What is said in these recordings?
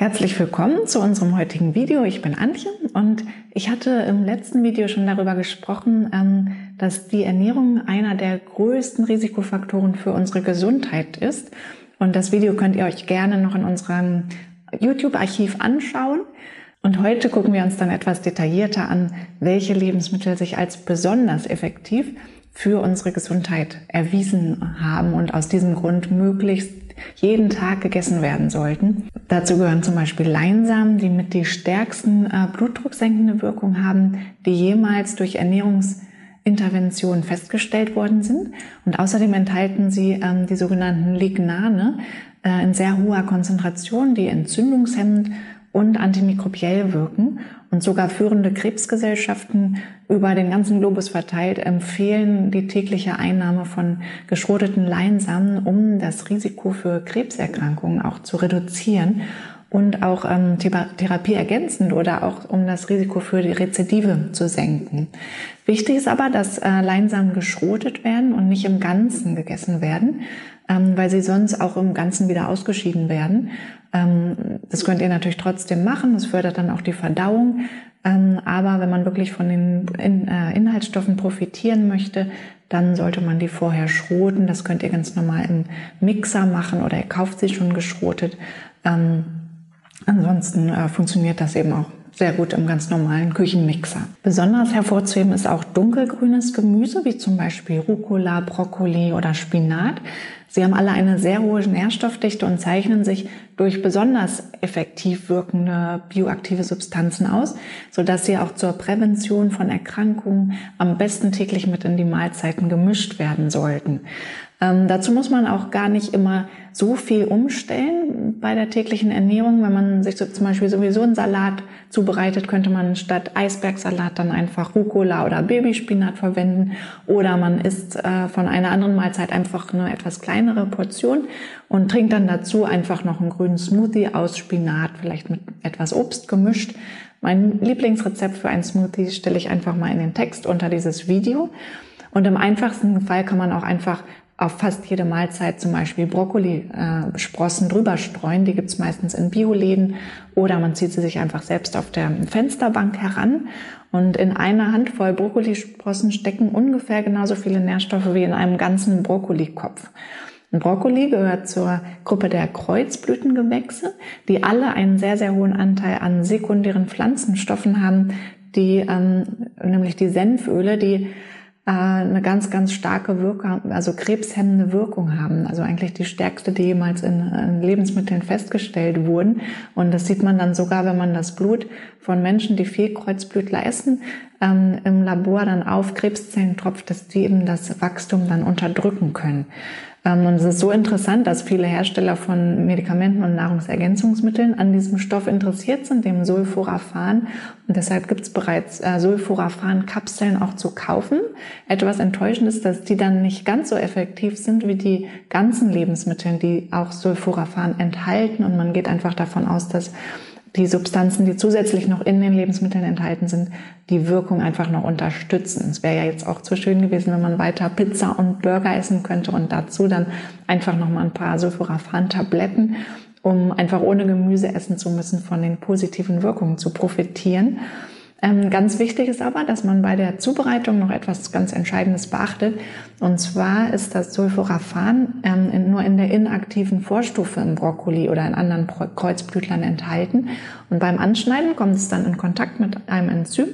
Herzlich willkommen zu unserem heutigen Video. Ich bin Antje und ich hatte im letzten Video schon darüber gesprochen, ähm, dass die Ernährung einer der größten Risikofaktoren für unsere Gesundheit ist. Und das Video könnt ihr euch gerne noch in unserem YouTube-Archiv anschauen. Und heute gucken wir uns dann etwas detaillierter an, welche Lebensmittel sich als besonders effektiv für unsere Gesundheit erwiesen haben und aus diesem Grund möglichst jeden Tag gegessen werden sollten. Dazu gehören zum Beispiel Leinsamen, die mit die stärksten äh, blutdrucksenkende Wirkung haben, die jemals durch Ernährungsinterventionen festgestellt worden sind. Und außerdem enthalten sie ähm, die sogenannten Lignane äh, in sehr hoher Konzentration, die entzündungshemmend und antimikrobiell wirken. Und sogar führende Krebsgesellschaften über den ganzen Globus verteilt empfehlen die tägliche Einnahme von geschroteten Leinsamen, um das Risiko für Krebserkrankungen auch zu reduzieren und auch ähm, Therapie ergänzend oder auch um das Risiko für die Rezidive zu senken. Wichtig ist aber, dass äh, Leinsamen geschrotet werden und nicht im Ganzen gegessen werden, ähm, weil sie sonst auch im Ganzen wieder ausgeschieden werden. Ähm, das könnt ihr natürlich trotzdem machen. Das fördert dann auch die Verdauung. Ähm, aber wenn man wirklich von den äh, Inhaltsstoffen profitieren möchte, dann sollte man die vorher schroten. Das könnt ihr ganz normal im Mixer machen oder ihr kauft sie schon geschrotet. Ähm, ansonsten äh, funktioniert das eben auch sehr gut im ganz normalen Küchenmixer. Besonders hervorzuheben ist auch dunkelgrünes Gemüse, wie zum Beispiel Rucola, Brokkoli oder Spinat. Sie haben alle eine sehr hohe Nährstoffdichte und zeichnen sich durch besonders effektiv wirkende bioaktive Substanzen aus, sodass sie auch zur Prävention von Erkrankungen am besten täglich mit in die Mahlzeiten gemischt werden sollten. Ähm, dazu muss man auch gar nicht immer so viel umstellen bei der täglichen Ernährung. Wenn man sich so zum Beispiel sowieso einen Salat zubereitet, könnte man statt Eisbergsalat dann einfach Rucola oder Babyspinat verwenden. Oder man isst äh, von einer anderen Mahlzeit einfach eine etwas kleinere Portion und trinkt dann dazu einfach noch einen grünen Smoothie aus Spinat, vielleicht mit etwas Obst gemischt. Mein Lieblingsrezept für einen Smoothie stelle ich einfach mal in den Text unter dieses Video. Und im einfachsten Fall kann man auch einfach auf fast jede Mahlzeit zum Beispiel Brokkoli-Sprossen äh, drüber streuen. Die gibt's meistens in Bioläden oder man zieht sie sich einfach selbst auf der Fensterbank heran. Und in einer Handvoll Brokkolisprossen stecken ungefähr genauso viele Nährstoffe wie in einem ganzen Brokkolikopf. Brokkoli gehört zur Gruppe der Kreuzblütengewächse, die alle einen sehr, sehr hohen Anteil an sekundären Pflanzenstoffen haben, die ähm, nämlich die Senföle, die eine ganz, ganz starke Wirkung, also krebshemmende Wirkung haben. Also eigentlich die stärkste, die jemals in, in Lebensmitteln festgestellt wurden. Und das sieht man dann sogar, wenn man das Blut von Menschen, die viel Kreuzblütler essen, ähm, im Labor dann auf Krebszellen tropft, dass die eben das Wachstum dann unterdrücken können. Ähm, und es ist so interessant, dass viele Hersteller von Medikamenten und Nahrungsergänzungsmitteln an diesem Stoff interessiert sind, dem Sulforaphan. Und deshalb gibt es bereits äh, Sulforaphan-Kapseln auch zu kaufen. Etwas enttäuschend ist, dass die dann nicht ganz so effektiv sind wie die ganzen Lebensmittel, die auch Sulforaphan enthalten. Und man geht einfach davon aus, dass die Substanzen, die zusätzlich noch in den Lebensmitteln enthalten sind, die Wirkung einfach noch unterstützen. Es wäre ja jetzt auch zu schön gewesen, wenn man weiter Pizza und Burger essen könnte und dazu dann einfach noch mal ein paar Sulforaphan-Tabletten, um einfach ohne Gemüse essen zu müssen, von den positiven Wirkungen zu profitieren. Ähm, ganz wichtig ist aber, dass man bei der Zubereitung noch etwas ganz Entscheidendes beachtet. Und zwar ist das Sulforaphan ähm, in, nur in der inaktiven Vorstufe im Brokkoli oder in anderen Kreuzblütlern enthalten. Und beim Anschneiden kommt es dann in Kontakt mit einem Enzym,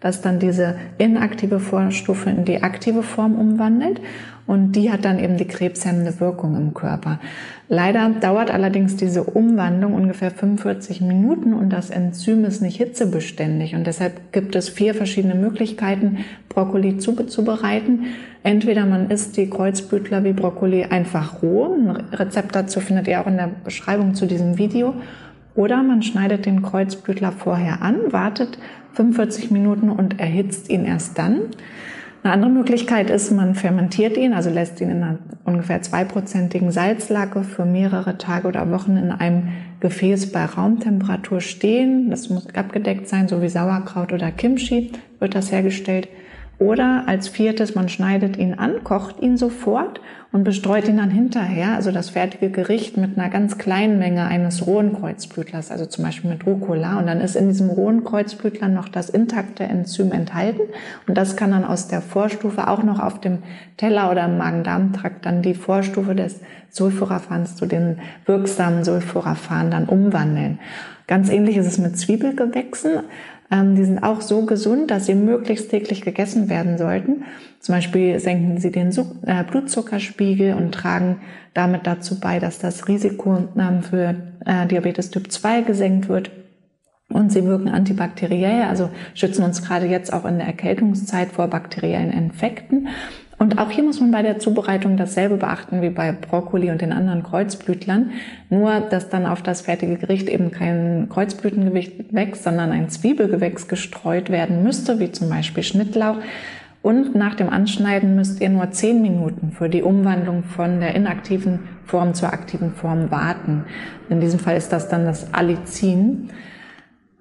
das dann diese inaktive Vorstufe in die aktive Form umwandelt. Und die hat dann eben die krebshemmende Wirkung im Körper. Leider dauert allerdings diese Umwandlung ungefähr 45 Minuten und das Enzym ist nicht hitzebeständig. Und deshalb gibt es vier verschiedene Möglichkeiten, Brokkoli zubereiten. Entweder man isst die Kreuzblütler wie Brokkoli einfach roh. Ein Rezept dazu findet ihr auch in der Beschreibung zu diesem Video. Oder man schneidet den Kreuzblütler vorher an, wartet 45 Minuten und erhitzt ihn erst dann. Eine andere Möglichkeit ist, man fermentiert ihn, also lässt ihn in einer ungefähr zweiprozentigen Salzlacke für mehrere Tage oder Wochen in einem Gefäß bei Raumtemperatur stehen. Das muss abgedeckt sein, so wie Sauerkraut oder Kimchi wird das hergestellt. Oder als viertes, man schneidet ihn an, kocht ihn sofort und bestreut ihn dann hinterher, also das fertige Gericht mit einer ganz kleinen Menge eines rohen Kreuzblütlers, also zum Beispiel mit Rucola. Und dann ist in diesem rohen Kreuzblütler noch das intakte Enzym enthalten. Und das kann dann aus der Vorstufe auch noch auf dem Teller oder im Magen-Darm-Trakt dann die Vorstufe des Sulforaphans zu den wirksamen Sulforaphan dann umwandeln. Ganz ähnlich ist es mit Zwiebelgewächsen. Ähm, die sind auch so gesund, dass sie möglichst täglich gegessen werden sollten. Zum Beispiel senken sie den äh, Blutzuckerspiegel und tragen damit dazu bei, dass das Risiko ähm, für äh, Diabetes Typ 2 gesenkt wird. Und sie wirken antibakteriell, also schützen uns gerade jetzt auch in der Erkältungszeit vor bakteriellen Infekten. Und auch hier muss man bei der Zubereitung dasselbe beachten wie bei Brokkoli und den anderen Kreuzblütlern. Nur, dass dann auf das fertige Gericht eben kein Kreuzblütengewächs, sondern ein Zwiebelgewächs gestreut werden müsste, wie zum Beispiel Schnittlauch. Und nach dem Anschneiden müsst ihr nur zehn Minuten für die Umwandlung von der inaktiven Form zur aktiven Form warten. In diesem Fall ist das dann das Allicin.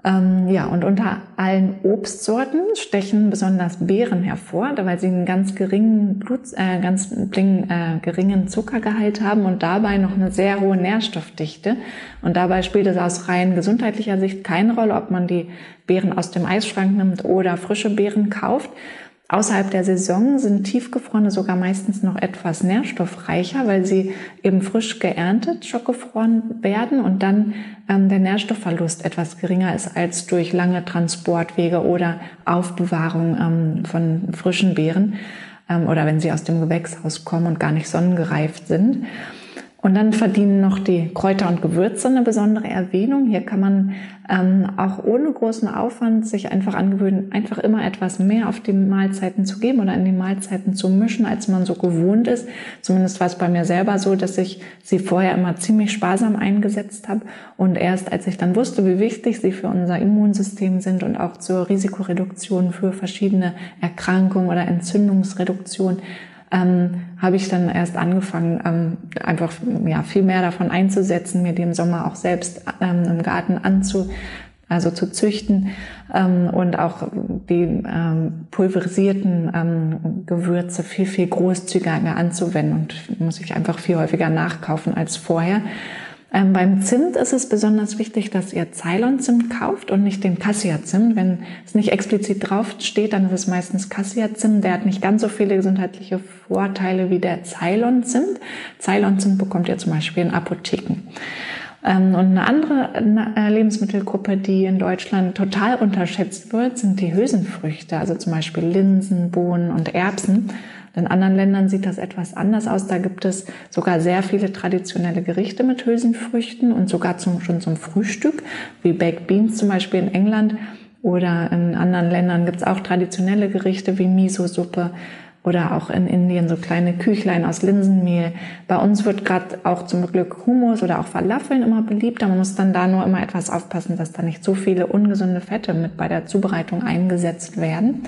Ähm, ja, und unter allen Obstsorten stechen besonders Beeren hervor, weil sie einen ganz geringen Blut, äh, ganz bling, äh, geringen Zuckergehalt haben und dabei noch eine sehr hohe Nährstoffdichte. Und dabei spielt es aus rein gesundheitlicher Sicht keine Rolle, ob man die Beeren aus dem Eisschrank nimmt oder frische Beeren kauft. Außerhalb der Saison sind tiefgefrorene sogar meistens noch etwas nährstoffreicher, weil sie eben frisch geerntet schockgefroren werden und dann ähm, der Nährstoffverlust etwas geringer ist als durch lange Transportwege oder Aufbewahrung ähm, von frischen Beeren ähm, oder wenn sie aus dem Gewächshaus kommen und gar nicht sonnengereift sind. Und dann verdienen noch die Kräuter und Gewürze eine besondere Erwähnung. Hier kann man ähm, auch ohne großen Aufwand sich einfach angewöhnen, einfach immer etwas mehr auf die Mahlzeiten zu geben oder in die Mahlzeiten zu mischen, als man so gewohnt ist. Zumindest war es bei mir selber so, dass ich sie vorher immer ziemlich sparsam eingesetzt habe. Und erst als ich dann wusste, wie wichtig sie für unser Immunsystem sind und auch zur Risikoreduktion für verschiedene Erkrankungen oder Entzündungsreduktion, ähm, habe ich dann erst angefangen, ähm, einfach ja, viel mehr davon einzusetzen, mir die im Sommer auch selbst ähm, im Garten anzu, also zu züchten ähm, und auch die ähm, pulverisierten ähm, Gewürze viel, viel großzügiger anzuwenden und muss ich einfach viel häufiger nachkaufen als vorher. Ähm, beim Zimt ist es besonders wichtig, dass ihr Ceylon-Zimt kauft und nicht den Cassia-Zimt. Wenn es nicht explizit drauf steht, dann ist es meistens Cassia-Zimt. Der hat nicht ganz so viele gesundheitliche Vorteile wie der Ceylon-Zimt. Ceylon-Zimt bekommt ihr zum Beispiel in Apotheken. Ähm, und eine andere äh, Lebensmittelgruppe, die in Deutschland total unterschätzt wird, sind die Hülsenfrüchte, also zum Beispiel Linsen, Bohnen und Erbsen. In anderen Ländern sieht das etwas anders aus. Da gibt es sogar sehr viele traditionelle Gerichte mit Hülsenfrüchten und sogar zum, schon zum Frühstück, wie Baked Beans zum Beispiel in England. Oder in anderen Ländern gibt es auch traditionelle Gerichte wie Miso-Suppe oder auch in Indien so kleine Küchlein aus Linsenmehl. Bei uns wird gerade auch zum Glück Hummus oder auch Falafeln immer beliebt. Man muss dann da nur immer etwas aufpassen, dass da nicht so viele ungesunde Fette mit bei der Zubereitung eingesetzt werden.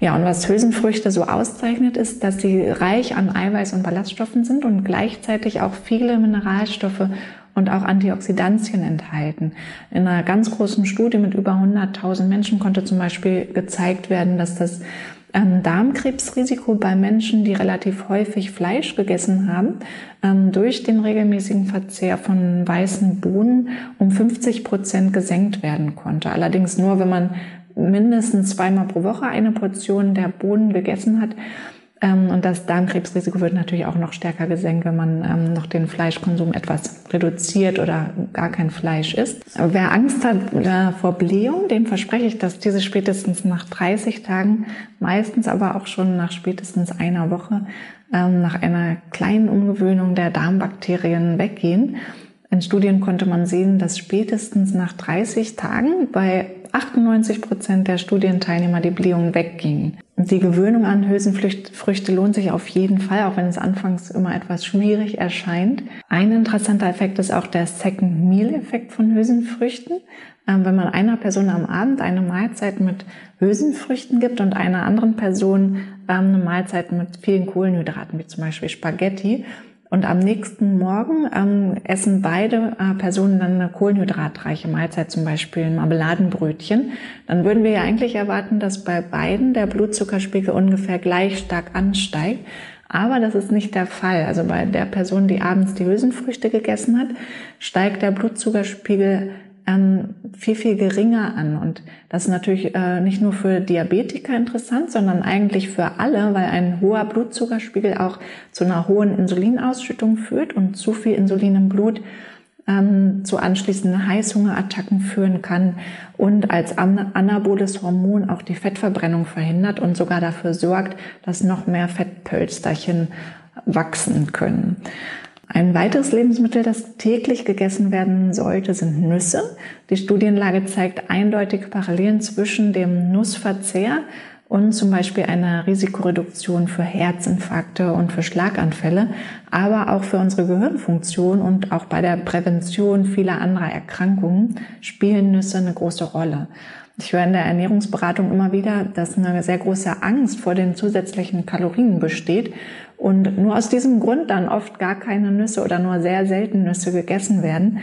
Ja, und was Hülsenfrüchte so auszeichnet, ist, dass sie reich an Eiweiß und Ballaststoffen sind und gleichzeitig auch viele Mineralstoffe und auch Antioxidantien enthalten. In einer ganz großen Studie mit über 100.000 Menschen konnte zum Beispiel gezeigt werden, dass das ähm, Darmkrebsrisiko bei Menschen, die relativ häufig Fleisch gegessen haben, ähm, durch den regelmäßigen Verzehr von weißen Bohnen um 50 Prozent gesenkt werden konnte. Allerdings nur, wenn man mindestens zweimal pro Woche eine Portion der Bohnen gegessen hat. Ähm, und das Darmkrebsrisiko wird natürlich auch noch stärker gesenkt, wenn man ähm, noch den Fleischkonsum etwas reduziert oder gar kein Fleisch isst. Wer Angst hat äh, vor Blähung, dem verspreche ich, dass diese spätestens nach 30 Tagen, meistens aber auch schon nach spätestens einer Woche, ähm, nach einer kleinen Umgewöhnung der Darmbakterien weggehen. In Studien konnte man sehen, dass spätestens nach 30 Tagen bei 98 Prozent der Studienteilnehmer die Blähungen weggingen. Die Gewöhnung an Hülsenfrüchte lohnt sich auf jeden Fall, auch wenn es anfangs immer etwas schwierig erscheint. Ein interessanter Effekt ist auch der Second Meal Effekt von Hülsenfrüchten. Ähm, wenn man einer Person am Abend eine Mahlzeit mit Hülsenfrüchten gibt und einer anderen Person ähm, eine Mahlzeit mit vielen Kohlenhydraten, wie zum Beispiel Spaghetti, und am nächsten Morgen ähm, essen beide äh, Personen dann eine kohlenhydratreiche Mahlzeit, zum Beispiel ein Marmeladenbrötchen, dann würden wir ja eigentlich erwarten, dass bei beiden der Blutzuckerspiegel ungefähr gleich stark ansteigt. Aber das ist nicht der Fall. Also bei der Person, die abends die Hülsenfrüchte gegessen hat, steigt der Blutzuckerspiegel ähm, viel, viel geringer an. Und das ist natürlich äh, nicht nur für Diabetiker interessant, sondern eigentlich für alle, weil ein hoher Blutzuckerspiegel auch zu einer hohen Insulinausschüttung führt und zu viel Insulin im Blut ähm, zu anschließenden Heißhungerattacken führen kann und als anaboles Hormon auch die Fettverbrennung verhindert und sogar dafür sorgt, dass noch mehr Fettpölsterchen wachsen können. Ein weiteres Lebensmittel, das täglich gegessen werden sollte, sind Nüsse. Die Studienlage zeigt eindeutig Parallelen zwischen dem Nussverzehr und zum Beispiel einer Risikoreduktion für Herzinfarkte und für Schlaganfälle, aber auch für unsere Gehirnfunktion und auch bei der Prävention vieler anderer Erkrankungen spielen Nüsse eine große Rolle. Ich höre in der Ernährungsberatung immer wieder, dass eine sehr große Angst vor den zusätzlichen Kalorien besteht und nur aus diesem Grund dann oft gar keine Nüsse oder nur sehr selten Nüsse gegessen werden.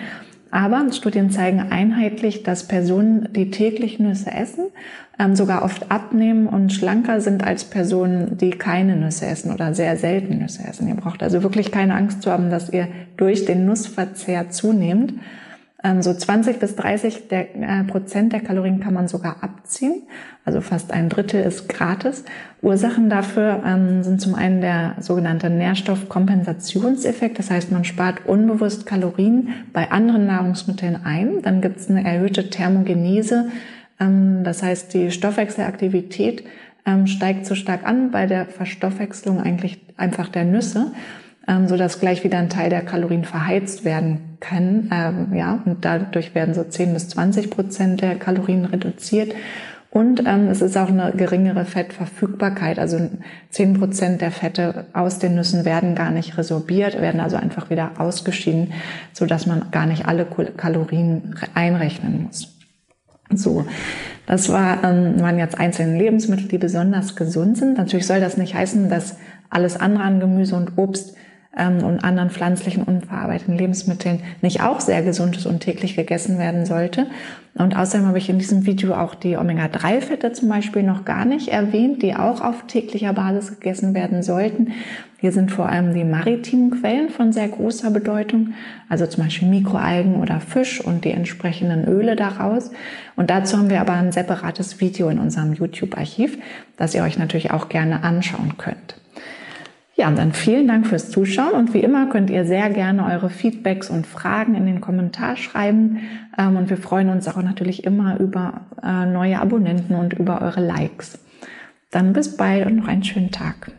Aber Studien zeigen einheitlich, dass Personen, die täglich Nüsse essen, ähm, sogar oft abnehmen und schlanker sind als Personen, die keine Nüsse essen oder sehr selten Nüsse essen. Ihr braucht also wirklich keine Angst zu haben, dass ihr durch den Nussverzehr zunehmt. Ähm, so 20 bis 30 der, äh, Prozent der Kalorien kann man sogar abziehen. Also fast ein Drittel ist gratis. Ursachen dafür ähm, sind zum einen der sogenannte Nährstoffkompensationseffekt. Das heißt, man spart unbewusst Kalorien bei anderen Nahrungsmitteln ein. Dann gibt es eine erhöhte Thermogenese. Ähm, das heißt, die Stoffwechselaktivität ähm, steigt so stark an bei der Verstoffwechslung eigentlich einfach der Nüsse ähm, so dass gleich wieder ein Teil der Kalorien verheizt werden kann. Ähm, ja, und dadurch werden so 10 bis 20 Prozent der Kalorien reduziert. Und ähm, es ist auch eine geringere Fettverfügbarkeit. Also 10 Prozent der Fette aus den Nüssen werden gar nicht resorbiert, werden also einfach wieder ausgeschieden, so dass man gar nicht alle Kalorien einrechnen muss. So, das war, ähm, waren jetzt einzelne Lebensmittel, die besonders gesund sind. Natürlich soll das nicht heißen, dass alles andere an Gemüse und Obst ähm, und anderen pflanzlichen unverarbeiteten Lebensmitteln nicht auch sehr gesund ist und täglich gegessen werden sollte. Und außerdem habe ich in diesem Video auch die Omega-3-Fette zum Beispiel noch gar nicht erwähnt, die auch auf täglicher Basis gegessen werden sollten. Hier sind vor allem die maritimen Quellen von sehr großer Bedeutung, also zum Beispiel Mikroalgen oder Fisch und die entsprechenden Öle daraus. Und dazu haben wir aber ein separates Video in unserem YouTube-Archiv, das ihr euch natürlich auch gerne anschauen könnt. Ja, dann vielen Dank fürs Zuschauen und wie immer könnt ihr sehr gerne eure Feedbacks und Fragen in den Kommentar schreiben ähm, und wir freuen uns auch natürlich immer über äh, neue Abonnenten und über eure Likes. Dann bis bald und noch einen schönen Tag.